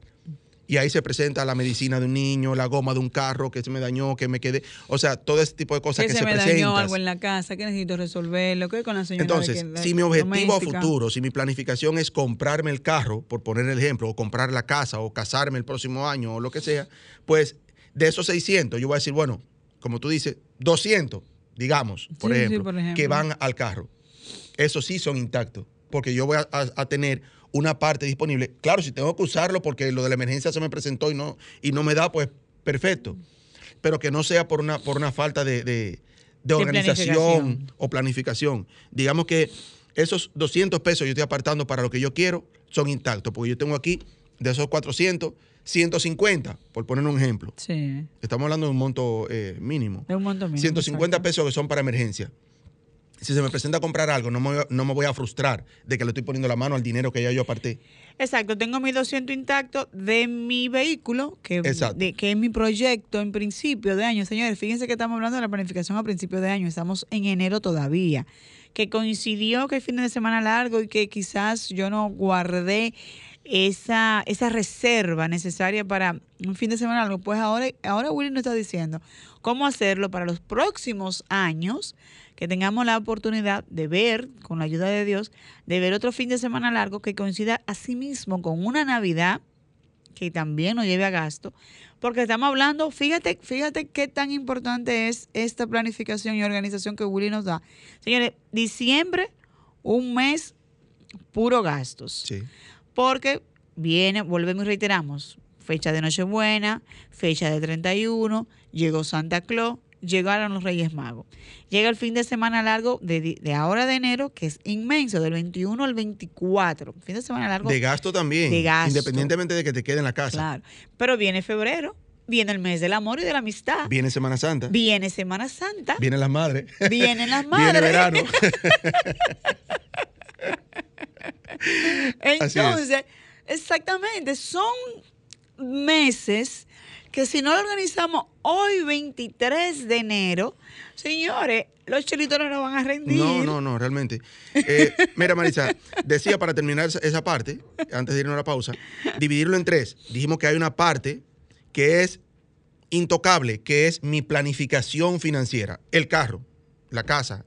Y ahí se presenta la medicina de un niño, la goma de un carro que se me dañó, que me quedé. O sea, todo ese tipo de cosas que que, se, me presentan. dañó algo en la casa, que necesito resolverlo, que con la señora. de Entonces, que si mi objetivo a futuro, si mi planificación es comprarme el carro, por poner el ejemplo, o comprar la casa, o casarme el próximo año, o lo que sea, pues de esos 600, yo voy a decir, bueno, como tú dices, 200, digamos, por, Sí, sí, ejemplo, por ejemplo. que van al carro. Esos sí son intactos, porque yo voy a, a- a tener una parte disponible. Claro, si tengo que usarlo porque lo de la emergencia se me presentó y no, y no me da, pues perfecto. Pero que no sea por una, por una falta de, de- de organización planificación. o planificación. Digamos que esos 200 pesos yo estoy apartando para lo que yo quiero son intactos, porque yo tengo aquí de esos 400, 150, por poner un ejemplo. Sí, Estamos hablando de un monto eh, mínimo. es un monto mínimo. 150 exacto. pesos que son para emergencia. Si se me presenta comprar algo, no me, voy a- no me voy a frustrar de que le estoy poniendo la mano al dinero que ya yo aparté. Exacto, tengo mis 200 intactos de mi vehículo, que, de- que es mi proyecto en principio de año. Señores, fíjense que estamos hablando de la planificación a principio de año, estamos en enero todavía, que coincidió que el fin de semana largo y que quizás yo no guardé esa, esa reserva necesaria para un fin de semana largo, pues ahora, ahora Willy nos está diciendo cómo hacerlo para los próximos años, que tengamos la oportunidad de ver, con la ayuda de Dios, de ver otro fin de semana largo que coincida a sí mismo con una Navidad que también nos lleve a gasto, porque estamos hablando, fíjate, fíjate qué tan importante es esta planificación y organización que Willy nos da. Señores, diciembre, un mes puro gastos. Sí. Porque viene, volvemos y reiteramos, fecha de Nochebuena, fecha de 31, llegó Santa Claus, llegaron los Reyes Magos. Llega el fin de semana largo de, de, ahora de enero, que es inmenso, del 21 al 24. Fin de semana largo. De gasto también. De gasto. Independientemente de que te quede en la casa. Claro. Pero viene febrero, viene el mes del amor y de la amistad. Viene Semana Santa. Viene Semana Santa. Vienen las madres. Vienen las madres. Viene verano. Entonces, exactamente, son meses que si no lo organizamos hoy 23 de enero, señores, los chelitos no van a rendir. No, no, no, realmente. Eh, mira, Marisa, decía para terminar esa parte, antes de irnos a la pausa, dividirlo en tres. Dijimos que hay una parte que es intocable, que es mi planificación financiera, el carro la casa,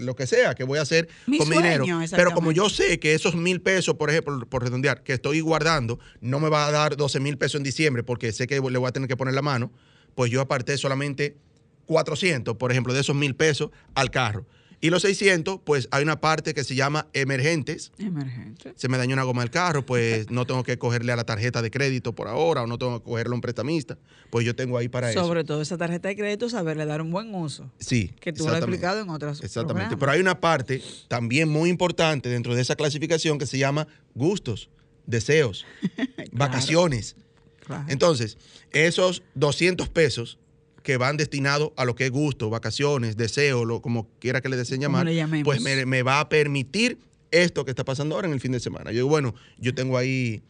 lo que sea que voy a hacer con mi dinero. Pero como yo sé que esos mil pesos, por ejemplo, por redondear, que estoy guardando, no me va a dar 12 mil pesos en diciembre porque sé que le voy a tener que poner la mano, pues yo aparté solamente 400, por ejemplo, de esos mil pesos al carro. Y los 600, pues hay una parte que se llama emergentes. Emergentes. Se me dañó una goma del carro, pues no tengo que cogerle a la tarjeta de crédito por ahora o no tengo que cogerle a un prestamista. Pues yo tengo ahí para eso. Sobre todo esa tarjeta de crédito, saberle dar un buen uso. Sí. Que tú lo has explicado en otras Exactamente. Pero hay una parte también muy importante dentro de esa clasificación que se llama gustos, deseos, vacaciones. Claro. Entonces, esos 200 pesos que van destinados a lo que es gusto, vacaciones, deseo, lo, como quiera que le deseen llamar, pues me, me, va a permitir esto que está pasando ahora en el fin de semana. Yo digo, bueno, yo tengo ahí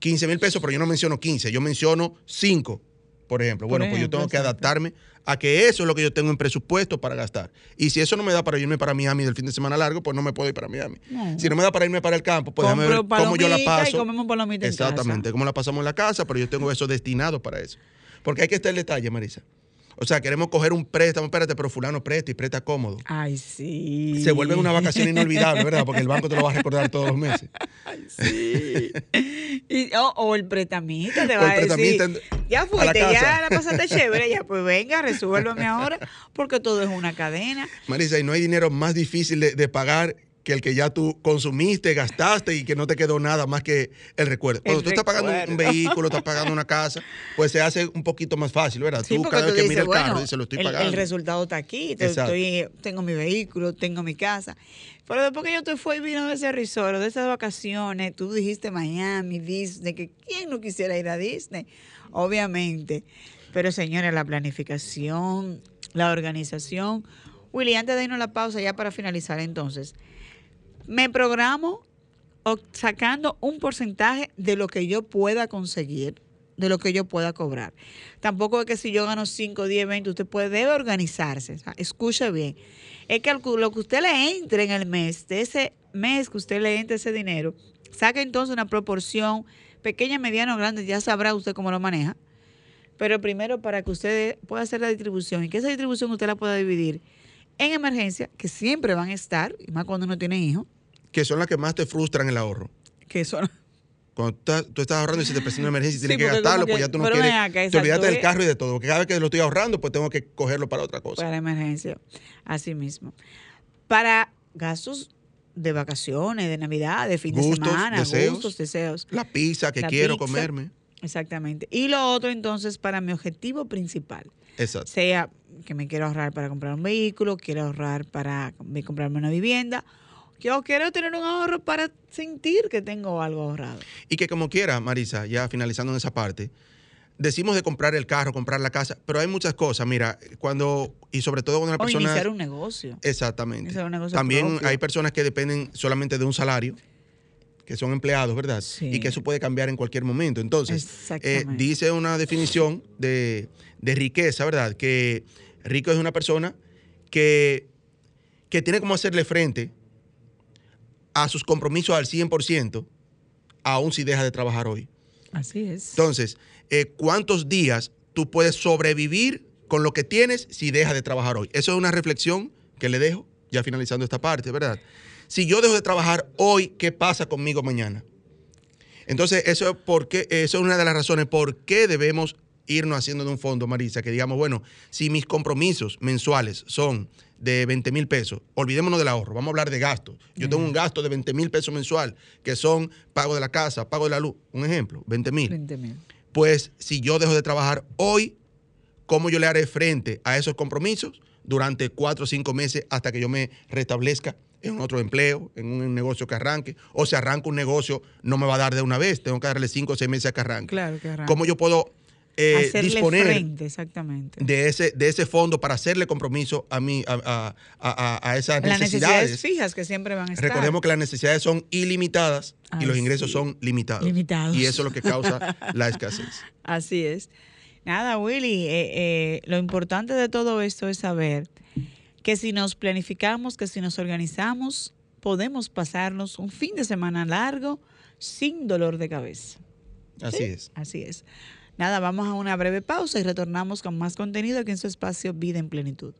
15 mil pesos, pero yo no menciono 15, yo menciono 5, por ejemplo. Bueno, pues yo tengo que adaptarme a que eso es lo que yo tengo en presupuesto para gastar. Y si eso no me da para irme para Miami del fin de semana largo, pues no me puedo ir para Miami. No. Si no me da para irme para el campo, pues déjame ver cómo yo la paso. Y comemos Exactamente, cómo la pasamos en la casa, pero yo tengo eso destinado para eso. Porque hay que estar el detalle, Marisa. O sea, queremos coger un préstamo, espérate, pero fulano presta y presta cómodo. Ay, sí. Se vuelve una vacación inolvidable, ¿verdad? Porque el banco te lo va a recordar todos los meses. Ay, sí. y, o, o, el prestamista te va a decir, ya fuiste, ya la pasaste chévere, ya pues venga, resuélvame ahora, porque todo es una cadena. Marisa, y no hay dinero más difícil de, de pagar que el que ya tú consumiste, gastaste y que no te quedó nada más que el recuerdo. Cuando el tú estás pagando un vehículo, estás pagando una casa, pues se hace un poquito más fácil, ¿verdad? Sí, tú cada vez tú que dices, mira el bueno, carro, dices, lo estoy pagando. El resultado está aquí, estoy, tengo mi vehículo, tengo mi casa. Pero después que yo te fui y vino de ese resort, de esas vacaciones, tú dijiste Miami, Disney, que quién no quisiera ir a Disney, obviamente. Pero señores, la planificación, la organización. Willy, antes de irnos a la pausa, ya para finalizar entonces, me programo sacando un porcentaje de lo que yo pueda conseguir, de lo que yo pueda cobrar. Tampoco es que si yo gano 5, 10, 20, usted puede, debe organizarse. O sea, escuche bien. Es que lo que usted le entre en el mes, de ese mes que usted le entre ese dinero, saque entonces una proporción pequeña, mediana o grande, ya sabrá usted cómo lo maneja. Pero primero para que usted pueda hacer la distribución y que esa distribución usted la pueda dividir en emergencia, que siempre van a estar, y más cuando uno tiene hijos, que son las que más te frustran el ahorro. Que son. Cuando tú, tú estás ahorrando y se te presenta una emergencia y tienes sí, que gastarlo, que, pues ya tú no quieres. Acá, te olvidaste del carro y de todo. Porque cada vez que lo estoy ahorrando, pues tengo que cogerlo para otra cosa. Para emergencia. Así mismo. Para gastos de vacaciones, de Navidad, de fin gustos, de semana, deseos, gustos, deseos. La pizza que La quiero pizza. comerme. Exactamente. Y lo otro, entonces, para mi objetivo principal. Exacto. Sea que me quiero ahorrar para comprar un vehículo, quiero ahorrar para comprarme una vivienda yo quiero tener un ahorro para sentir que tengo algo ahorrado. Y que como quiera, Marisa, ya finalizando en esa parte, decimos de comprar el carro, comprar la casa, pero hay muchas cosas. Mira, cuando, y sobre todo cuando o persona. iniciar un negocio. Exactamente. Iniciar un negocio También propio. hay personas que dependen solamente de un salario, que son empleados, ¿verdad? Sí. Y que eso puede cambiar en cualquier momento. Entonces, eh, dice una definición de, de riqueza, ¿verdad? Que rico es una persona que, que tiene como hacerle frente a sus compromisos al 100%, aún si dejas de trabajar hoy. Así es. Entonces, eh, ¿cuántos días tú puedes sobrevivir con lo que tienes si dejas de trabajar hoy? Eso es una reflexión que le dejo, ya finalizando esta parte, ¿verdad? Si yo dejo de trabajar hoy, ¿qué pasa conmigo mañana? Entonces, eso es, porque, eso es una de las razones por qué debemos irnos haciendo de un fondo, Marisa, que digamos, bueno, si mis compromisos mensuales son de 20 mil pesos, olvidémonos del ahorro, vamos a hablar de gastos. Yo tengo un gasto de 20 mil pesos mensual, que son pago de la casa, pago de la luz, un ejemplo, 20 mil. 20 mil. Pues si yo dejo de trabajar hoy, ¿cómo yo le haré frente a esos compromisos durante cuatro o cinco meses hasta que yo me restablezca en otro empleo, en un negocio que arranque? O si arranco un negocio, no me va a dar de una vez, tengo que darle cinco o seis meses a que arranque. Claro que arranque. ¿Cómo yo puedo eh, disponer frente, exactamente. de ese, de ese fondo para hacerle compromiso a, mí, a, a- a- a esas Las necesidades? necesidades fijas que siempre van a estar. Recordemos que las necesidades son ilimitadas y los Así ingresos son limitados. Limitados. Y eso es lo que causa la escasez. Así es. Nada, Willy, eh, eh, lo importante de todo esto es saber que si nos planificamos, que si nos organizamos, podemos pasarnos un fin de semana largo sin dolor de cabeza. Así ¿Sí? es. Así es. Nada, vamos a una breve pausa y retornamos con más contenido aquí en su espacio Vida en Plenitud.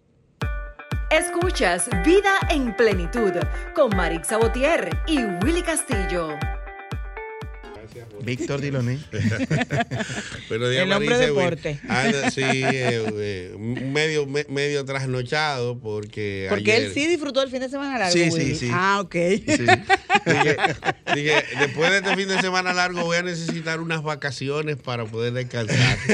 Escuchas Vida en Plenitud con Marix Sabotier y Willy Castillo. Víctor Diloné. Días, El hombre Marisa, deporte. Anda, sí, eh, medio, me- medio trasnochado porque Porque ayer- él sí disfrutó el fin de semana largo. Sí, sí, Willy. sí. Ah, ok. Dije, dije, después de este fin de semana largo voy a necesitar unas vacaciones para poder descansar.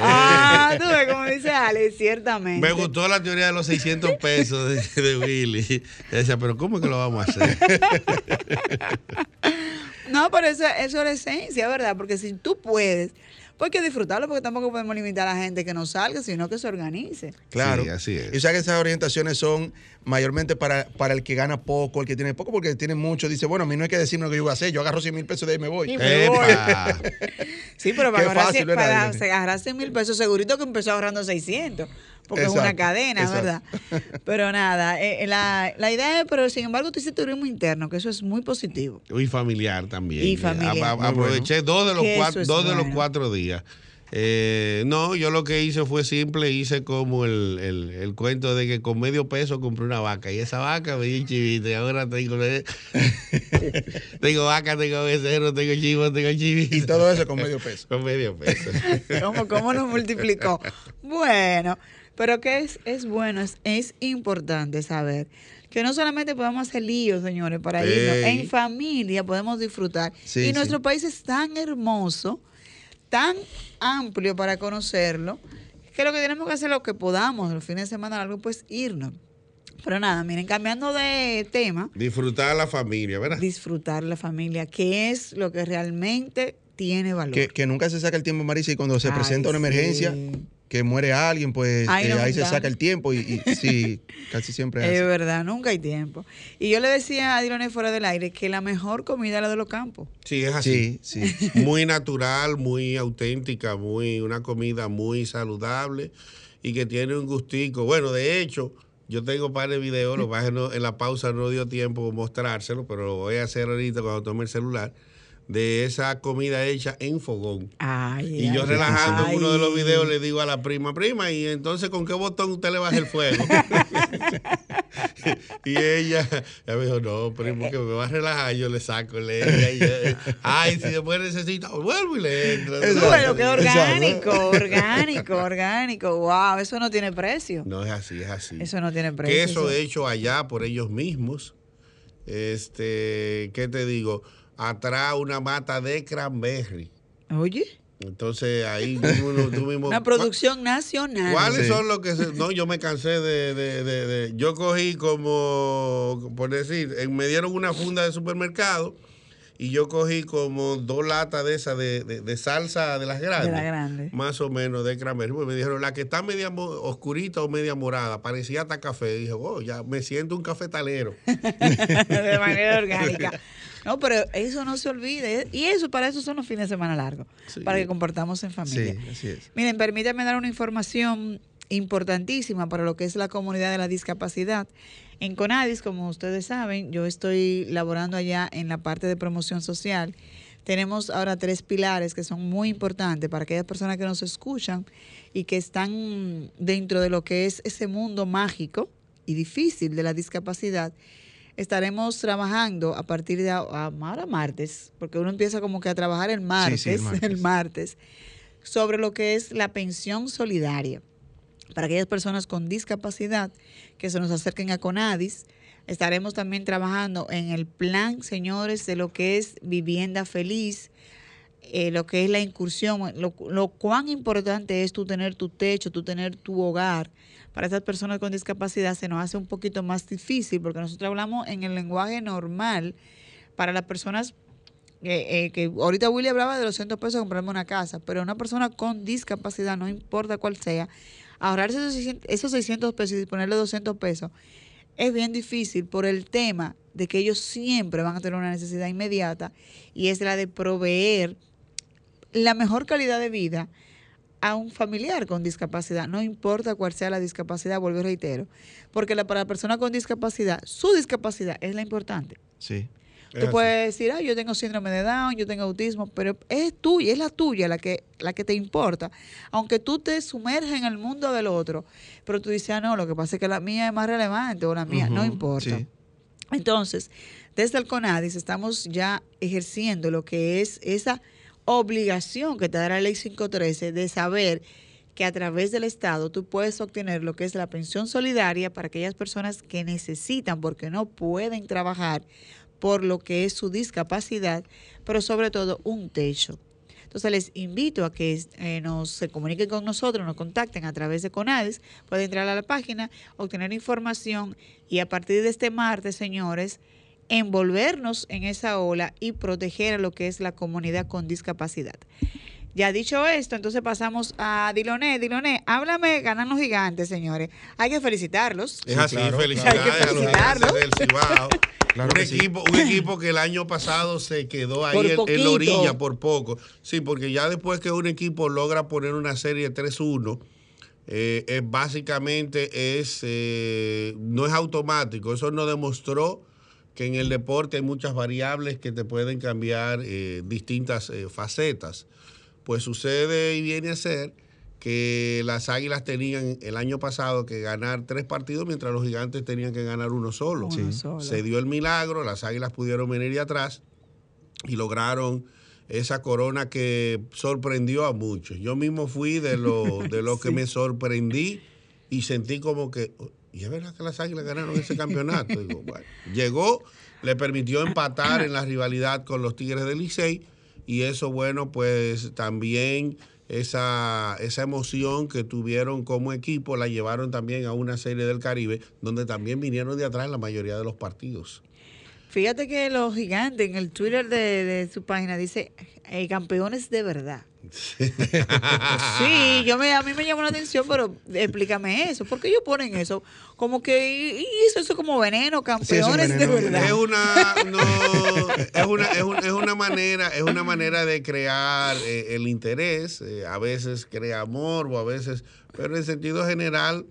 Ah, tú ves como dice Alex, ciertamente. Me gustó la teoría de los 600 pesos de, de Willy. Decía, pero ¿cómo es que lo vamos a hacer? No, pero eso, eso es la esencia, ¿verdad? Porque si tú puedes, pues hay que disfrutarlo, porque tampoco podemos limitar a la gente que no salga, sino que se organice. Claro. Sí, así es. Y o sea que esas orientaciones son mayormente para, para el que gana poco, el que tiene poco, porque tiene mucho. Dice, bueno, a mí no hay que decirme lo que yo voy a hacer. Yo agarro 100 mil pesos de ahí me voy. Y me voy. Sí, pero para, agarrar, fácil, para Dile. agarrar 100 mil pesos, segurito que empezó ahorrando 600, porque es una cadena, exacto. ¿verdad? Pero nada, eh, la, la idea es, pero sin embargo, tú hiciste turismo interno, que eso es muy positivo. Y familiar también. Y familiar. A- a- Muy aproveché dos de los cuatro, dos de los cuatro días. Eh, no, yo lo que hice fue simple, hice como el, el- el cuento de que con medio peso compré una vaca y esa vaca me dio chivito y ahora tengo, tengo vaca, tengo becerro, tengo chivo, tengo chivito. Y todo eso con medio peso. Con medio peso. ¿Cómo, cómo nos multiplicó? Bueno, pero que es, es bueno, es, es importante saber que no solamente podemos hacer líos, señores, para irnos, en familia podemos disfrutar. Sí, y sí. nuestro país es tan hermoso, tan amplio para conocerlo, que lo que tenemos que hacer lo que podamos los fines de semana largo, pues irnos. Pero nada, miren, cambiando de tema, Disfrutar la familia, ¿verdad? disfrutar la familia, que es lo que realmente tiene valor. Que, que nunca se saca el tiempo, Marisa, y cuando se Ay, presenta una sí. emergencia, que muere alguien, pues Ay, eh, no, ahí se saca el tiempo y, y sí, casi siempre es Es verdad, nunca hay tiempo. Y yo le decía a Diloné fuera del aire que la mejor comida es la de los campos. Sí, es así. Sí, sí. muy natural, muy auténtica, muy una comida muy saludable y que tiene un gustico. Bueno, de hecho, yo tengo un par de videos, lo que en la pausa no dio tiempo mostrárselo, pero lo voy a hacer ahorita cuando tome el celular, de esa comida hecha en fogón. Ay, Y yo ay, relajando en uno de los ay. videos le digo a la prima, prima, ¿y entonces con qué botón usted le baja el fuego? y ella, ella me dijo, no, primo, que me va a relajar, yo le saco leña. Y yo, Ay, si después necesita, vuelvo y le entro. Bueno, que Exacto. orgánico, orgánico, orgánico. Wow, eso no tiene precio. No es así, es así. Eso no tiene precio. Eso- hecho allá por ellos mismos. Este, ¿qué te digo? Atrás una mata de cranberry. Oye, Entonces ahí uno- tú mismo. una producción nacional. ¿Cuáles Sí. son los que se.? No, yo me cansé de, de- de- de- Yo cogí como. Por decir, eh, me dieron una funda de supermercado y yo cogí como dos latas de esas de, de- de salsa de las grandes. De las grandes. Más o menos de cranberry. Pues me dijeron, la que está media oscurita o media morada, parecía hasta café. dije, oh, ya me siento un cafetalero. de manera orgánica. No, pero eso no se olvide. Y eso, para eso son los fines de semana largos. Sí. Para que compartamos en familia. Sí, así es. Miren, permítanme dar una información importantísima para lo que es la comunidad de la discapacidad. En CONADIS, como ustedes saben, yo estoy laborando allá en la parte de promoción social. Tenemos ahora tres pilares que son muy importantes para aquellas personas que nos escuchan y que están dentro de lo que es ese mundo mágico y difícil de la discapacidad estaremos trabajando a partir de ahora martes, porque uno empieza como que a trabajar el martes, el martes, sobre lo que es la pensión solidaria para aquellas personas con discapacidad que se nos acerquen a CONADIS. Estaremos también trabajando en el plan, señores, de lo que es vivienda feliz, eh, lo que es la incursión, lo, cuán importante es tú tener tu techo, tú tener tu hogar. Para estas personas con discapacidad se nos hace un poquito más difícil porque nosotros hablamos en el lenguaje normal para las personas eh, que ahorita Willy hablaba de los 200 pesos comprarme una casa, pero una persona con discapacidad, no importa cuál sea, ahorrarse esos 600 pesos y ponerle 200 pesos es bien difícil por el tema de que ellos siempre van a tener una necesidad inmediata y es la de proveer la mejor calidad de vida a un familiar con discapacidad, no importa cuál sea la discapacidad, vuelvo y reitero, porque la, para la persona con discapacidad, su discapacidad es la importante. Sí. Tú puedes decir, ah, yo tengo síndrome de Down, yo tengo autismo, pero es tuya, es la tuya la que, la que te importa. Aunque tú te sumerges en el mundo del otro, pero tú dices, ah, no, lo que pasa es que la mía es más relevante o la mía, no importa. Entonces, desde el CONADIS estamos ya ejerciendo lo que es esa obligación que te da la ley 513 de saber que a través del Estado tú puedes obtener lo que es la pensión solidaria para aquellas personas que necesitan porque no pueden trabajar por lo que es su discapacidad, pero sobre todo un techo. Entonces les invito a que eh, nos se comuniquen con nosotros, nos contacten a través de CONADES, pueden entrar a la página, obtener información y a partir de este martes, señores, envolvernos en esa ola y proteger a lo que es la comunidad con discapacidad. Ya dicho esto, entonces pasamos a Diloné. Diloné, háblame, ganan los gigantes, señores. Hay que felicitarlos. Es así, felicidades a los gigantes del Cibao. un, equipo, un equipo que el año pasado se quedó ahí en, la orilla por poco. Sí, porque ya después que un equipo logra poner una serie 3-1, eh, es básicamente es eh, no es automático. Eso nos demostró que en el deporte hay muchas variables que te pueden cambiar eh, distintas facetas pues sucede y viene a ser que las Águilas tenían el año pasado que ganar tres partidos mientras los Gigantes tenían que ganar uno solo. Se dio el milagro, las Águilas pudieron venir de atrás y lograron esa corona que sorprendió a muchos. Yo mismo fui de lo, de lo que me sorprendí y sentí como que, y es verdad que las Águilas ganaron ese campeonato. llegó, le permitió empatar en la rivalidad con los Tigres del Licey y eso, bueno, pues también esa, esa emoción que tuvieron como equipo la llevaron también a una serie del Caribe, donde también vinieron de atrás la mayoría de los partidos. Fíjate que los gigantes en el Twitter de, su página dice eh, campeones de verdad. Sí, yo me, a mí me llamó la atención, pero explícame eso. ¿Por qué ellos ponen eso? Como que, y eso, es como veneno, campeones de verdad. Es una, no, es una, es, una manera, es una manera de crear eh, el interés. Eh, a veces crea amor o a veces, pero en sentido general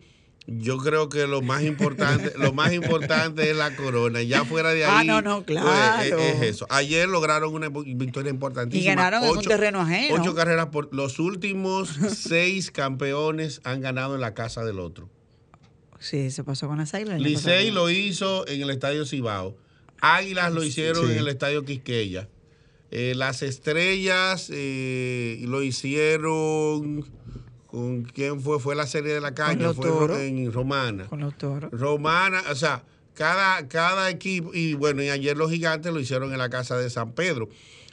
yo creo que lo más importante, lo más importante es la corona. Ya fuera de ah, ahí. Ah, no, no, pues, claro. es, eso. Ayer lograron una victoria importantísima. Y ganaron en un terreno ajeno. Ocho carreras por. Los últimos seis campeones han ganado en la casa del otro. Sí, se pasó con las águilas. Licey lo hizo en el estadio Cibao. Águilas lo hicieron en el estadio Quisqueya. Eh, las estrellas eh, lo hicieron ¿Con quién fue? Fue la serie de la caña, fue en Romana. Con los toros. Romana, o sea, cada, cada equipo, y bueno, y ayer los gigantes lo hicieron en la casa de San Pedro.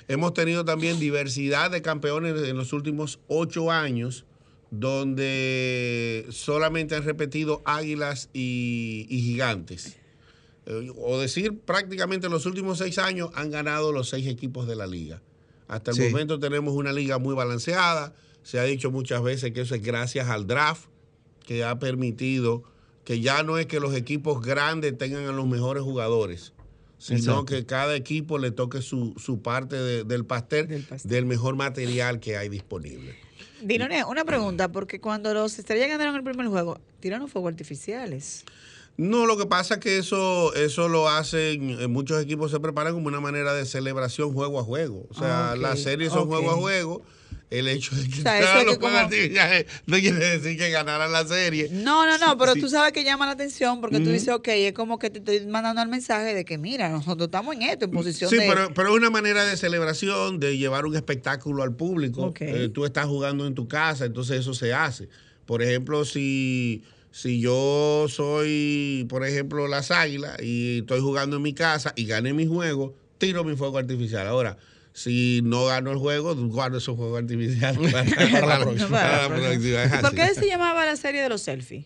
Hemos tenido también diversidad de campeones en los últimos ocho años, donde solamente han repetido águilas y, gigantes. Eh, o decir, prácticamente en los últimos seis años han ganado los seis equipos de la liga. Hasta el momento tenemos una liga muy balanceada se ha dicho muchas veces que eso es gracias al draft que ha permitido que ya no es que los equipos grandes tengan a los mejores jugadores, sino que cada equipo le toque su, parte del, pastel, del, mejor material que hay disponible. Dinone, una pregunta, porque cuando los estrellas ganaron el primer juego, tiraron fuegos artificiales. No, lo que pasa es que eso, eso lo hacen, eh, muchos equipos se preparan como una manera de celebración juego a juego. O sea, Ah, las series son juego a juego. El hecho de que O sea, eso es que como- no quiere decir que ganaran la serie. No, no, no, pero Sí. tú sabes que llama la atención porque tú dices, ok, es como que te estoy mandando el mensaje de que, mira, nosotros estamos en esto, en posición Sí, de... pero, pero es una manera de celebración, de llevar un espectáculo al público. Eh, tú estás jugando en tu casa, entonces eso se hace. Por ejemplo, si, si yo soy, por ejemplo, las águilas y estoy jugando en mi casa y gané mi juego, tiro mi fuego artificial. Ahora, si no gano el juego, guardo esos fuegos artificiales para, para la próxima. para la próxima. Es ¿Y ¿Por qué se llamaba la serie de los selfies?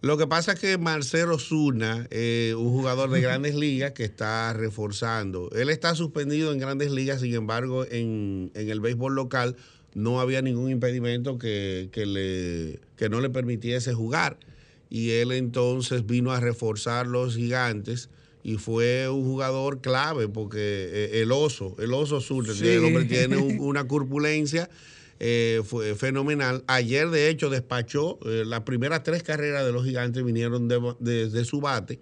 Lo que pasa es que Marcelo Zuna, eh, un jugador de grandes ligas que está reforzando, él está suspendido en grandes ligas, sin embargo, en, en el béisbol local no había ningún impedimento que, que le, que no le permitiese jugar. Y él entonces vino a reforzar los gigantes y fue un jugador clave porque eh, el oso, el oso Sí. el hombre tiene un- una corpulencia eh, fue fenomenal. Ayer, de hecho, despachó eh, las primeras tres carreras de los gigantes vinieron de, de- de su bate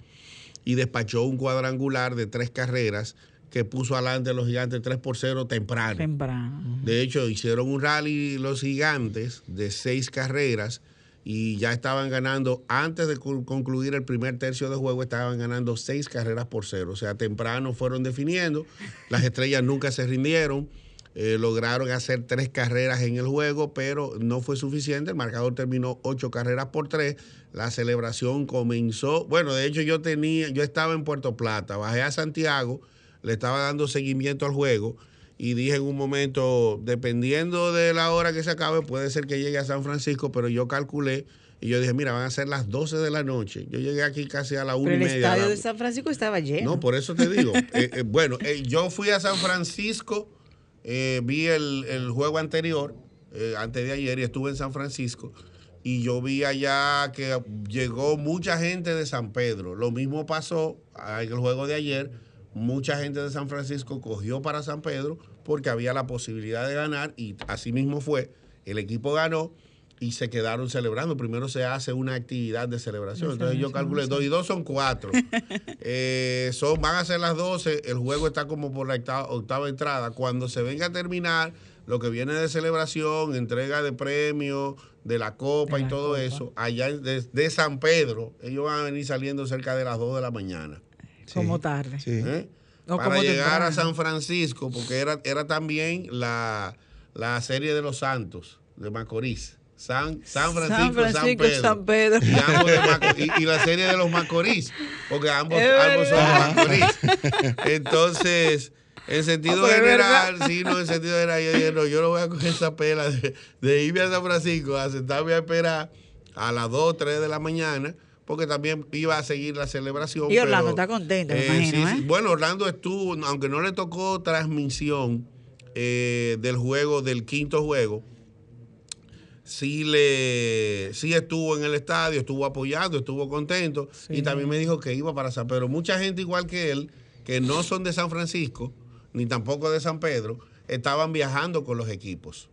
y despachó un cuadrangular de tres carreras que puso adelante a los gigantes 3 por 0 temprano. Temprano. De hecho, hicieron un rally los gigantes de seis carreras y ya estaban ganando, antes de concluir el primer tercio de juego, estaban ganando seis carreras por cero. O sea, temprano fueron definiendo, las estrellas nunca se rindieron, eh, lograron hacer tres carreras en el juego, pero no fue suficiente. El marcador terminó ocho carreras por tres. La celebración comenzó. Bueno, de hecho, yo tenía, yo estaba en Puerto Plata, bajé a Santiago, le estaba dando seguimiento al juego y dije en un momento, dependiendo de la hora que se acabe, puede ser que llegue a San Francisco, pero yo calculé y yo dije, mira, van a ser las 12 de la noche. Yo llegué aquí casi a la una Pero y el media. estadio la- de San Francisco estaba lleno. no, por eso te digo. Eh, eh, bueno, eh, yo fui a San Francisco, eh, vi el, el juego anterior, antes de ayer, y estuve en San Francisco. Y yo vi allá que llegó mucha gente de San Pedro. Lo mismo pasó en el juego de ayer. Mucha gente de San Francisco cogió para San Pedro porque había la posibilidad de ganar y así mismo fue. El equipo ganó y se quedaron celebrando. Primero se hace una actividad de celebración. Entonces yo calculé dos y dos son cuatro. Eh, son, van a ser las 12, el juego está como por la octava, octava entrada. Cuando se venga a terminar, lo que viene de celebración, entrega de premios, de la copa y todo eso, allá de, de San Pedro, ellos van a venir saliendo cerca de las 2 de la mañana. Como tarde. ¿Eh? Para como llegar a. San Francisco, porque era, era también la, la serie de los Santos de Macorís. San, San Francisco, San, Francisco, Pedro. San Pedro. Y, ambos de Maco- y- y la serie de los Macorís, porque ambos, ambos son. Macorís. Entonces, en sentido Ah, pero es general, sí, no, en sentido general, yo dije, no, yo no voy a coger esa pela de, de irme a San Francisco, a sentarme a esperar a las 2, 3 de la mañana, porque también iba a seguir la celebración. Y Orlando pero- está contento, me eh, imagino, sí, sí. ¿eh? Bueno, Orlando estuvo, aunque no le tocó transmisión eh, del juego, del quinto juego, sí le sí estuvo en el estadio, estuvo apoyando, estuvo contento y también me dijo que iba para San Pedro. Mucha gente igual que él, que no son de San Francisco, ni tampoco de San Pedro, estaban viajando con los equipos.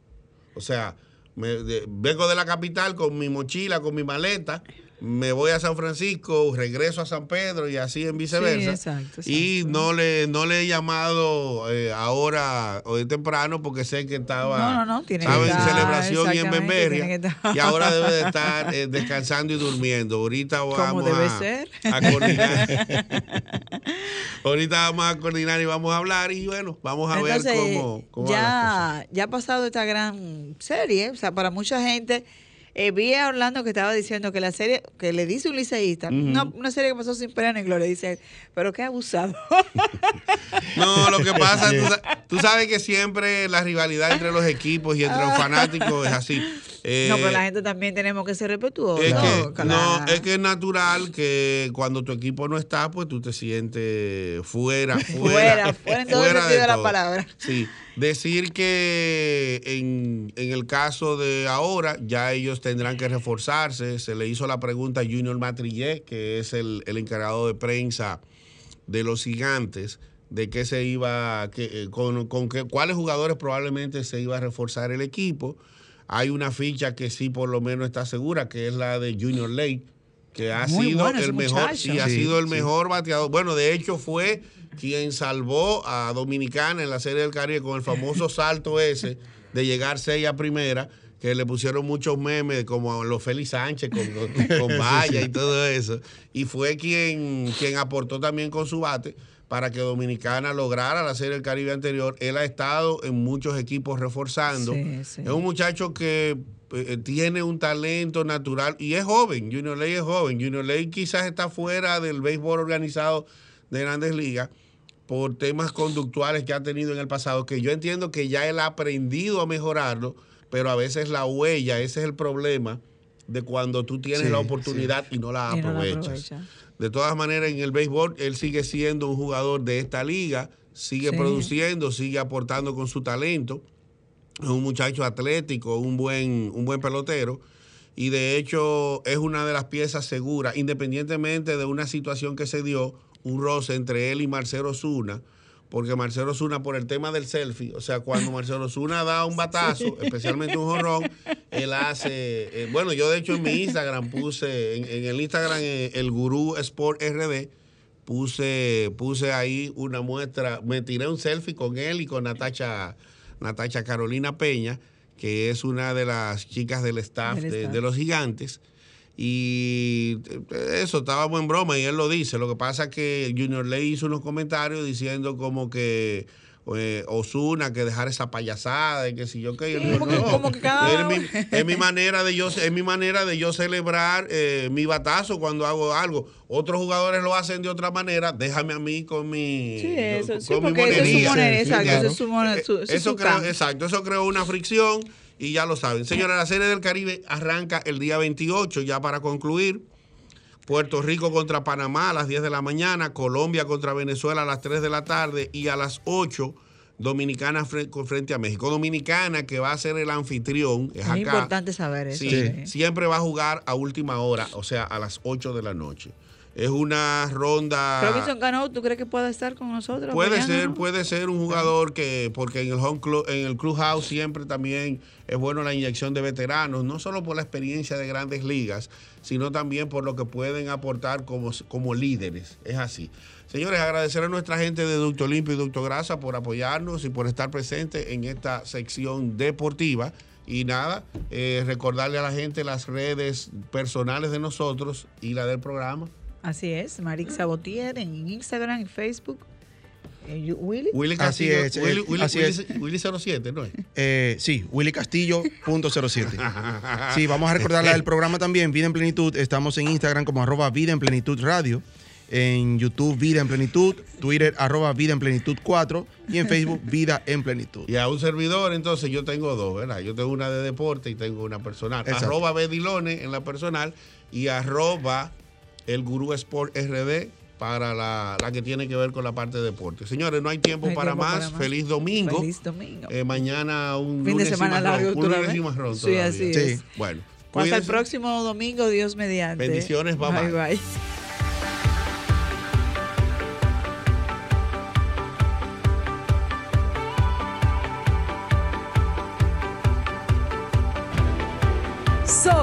O sea, me- de- vengo de la capital con mi mochila, con mi maleta, me voy a San Francisco, regreso a San Pedro y así en viceversa. exacto, Y no le, no le he llamado eh, ahora hoy temprano porque sé que estaba, No, no, no, tiene que estaba en estar, celebración y en estar. Y ahora debe de estar eh, descansando y durmiendo. Ahorita vamos debe a, ser. a coordinar. ahorita vamos a coordinar y vamos a hablar y bueno, vamos a Entonces, ver cómo, cómo ya, ya ha pasado esta gran serie. O sea, para mucha gente, eh, vi a Orlando que estaba diciendo que la serie, que le dice un liceísta, Ujú. una, una serie que pasó sin pena ni gloria, dice, pero qué abusado. No, lo que pasa, tú, sa- tú sabes que siempre la rivalidad entre los equipos y entre los fanáticos es así. Eh, no, pero la gente también tenemos que ser respetuosos. Es que, No, no, es que es natural que cuando tu equipo no está, pues tú te sientes fuera, Fuera, fuera, fuera en todo el sentido de la palabra. Sí, decir que en, en el caso de ahora, ya ellos tendrán que reforzarse. Se le hizo la pregunta a Junior Matrillé, que es el, el encargado de prensa de los gigantes, de qué se iba, que, eh, con, con cuáles jugadores probablemente se iba a reforzar el equipo. hay una ficha que sí por lo menos está segura, que es la de Junior Lake, que ha Muy sido el mejor, muchacho. sí, ha Sí, sido el sí. mejor bateador. Bueno, de hecho fue quien salvó a Dominicana en la Serie del Caribe con el famoso salto ese de llegar 6 a primera, que le pusieron muchos memes como a los Félix Sánchez con, con, con valla y todo eso. Y fue quien, quien aportó también con su bate para que Dominicana lograra la Serie del Caribe anterior. Él ha estado en muchos equipos reforzando. Sí, sí. Es un muchacho que eh, tiene un talento natural y es joven. Junior Ley es joven. Junior Ley quizás está fuera del béisbol organizado de grandes ligas por temas conductuales que ha tenido en el pasado, que yo entiendo que ya él ha aprendido a mejorarlo, pero a veces la huella, ese es el problema de cuando tú tienes Sí, la oportunidad y no la Y no la aprovechas. aprovecha. De todas maneras, en el béisbol, él sigue siendo un jugador de esta liga, sigue Sí. produciendo, sigue aportando con su talento. Es un muchacho atlético, un buen, un buen pelotero. Y de hecho es una de las piezas seguras, independientemente de una situación que se dio, un roce entre él y Marcelo Zuna, porque Marcelo Zuna por el tema del selfie, o sea, cuando Marcelo Zuna da un batazo, especialmente un jorrón, él hace, eh, bueno, yo de hecho en mi Instagram puse, en, en el Instagram eh, el Gurú Sport RD, puse, puse ahí una muestra, me tiré un selfie con él y con Natacha, Natacha Carolina Peña, que es una de las chicas del staff, Del de, staff. de los gigantes. Y eh, eso estábamos en broma y él lo dice. Lo que pasa es que Junior Ley hizo unos comentarios diciendo como que eh, Osuna que dejar esa payasada y que si yo que yo digo, Como que- no, como que cada- es mi, es mi manera de yo es mi manera de yo celebrar eh, mi batazo cuando hago algo. Otros jugadores lo hacen de otra manera. Déjame a mí con mi Sí, eso, con sí, mi porque eso es su monería. exacto, eso es su eso creó- campo. exacto, eso creó una fricción y ya lo saben. Señora, la Serie del Caribe arranca el día 28, ya para concluir. Puerto Rico contra Panamá a las 10 de la mañana, Colombia contra Venezuela a las 3 de la tarde y a las 8 Dominicana frente a México. Dominicana que va a ser el anfitrión, es Es acá. importante saber eso. Sí, sí. siempre va a jugar a última hora, o sea, a las 8 de la noche. Es una ronda... Robinson Cano, ¿tú crees que pueda estar con nosotros? Puede ser, puede ser un jugador que, porque en el home club, en el clubhouse siempre también es bueno la inyección de veteranos, no solo por la experiencia de grandes ligas, sino también por lo que pueden aportar como, como líderes. Es así. Señores, agradecer a nuestra gente de Ducto Limpio y Ducto Grasa por apoyarnos y por estar presentes en esta sección deportiva. Y nada, eh, recordarle a la gente las redes personales de nosotros y la del programa. Así es, Marix Sabotier en Instagram y Facebook. Eh, Willy. Willy Así Castillo, es, Willy, eh, Willy- así Willy- es. Willy 07, ¿no es? Eh, sí, Willy Castillo.07. Sí, vamos a recordar la del programa también, Vida en Plenitud. Estamos en Instagram como arroba Vida en Plenitud Radio. En YouTube, Vida en Plenitud. Twitter, arroba Vida en Plenitud 4. Y en Facebook, Vida en Plenitud. Y a un servidor, entonces yo tengo dos, ¿verdad? Yo tengo una de deporte y tengo una personal. Exacto. Arroba Bedilone en la personal y arroba el Gurú Sport RD para la, la que tiene que ver con la parte de deporte. Señores, no hay tiempo, No hay para, tiempo más. para más. Feliz domingo. Feliz domingo. Eh, mañana un Fin de lunes y semana largo Un lunes y marrón Sí, así es. Bueno. Hasta el próximo domingo, Dios mediante. Bendiciones, bye, bye. bye. bye.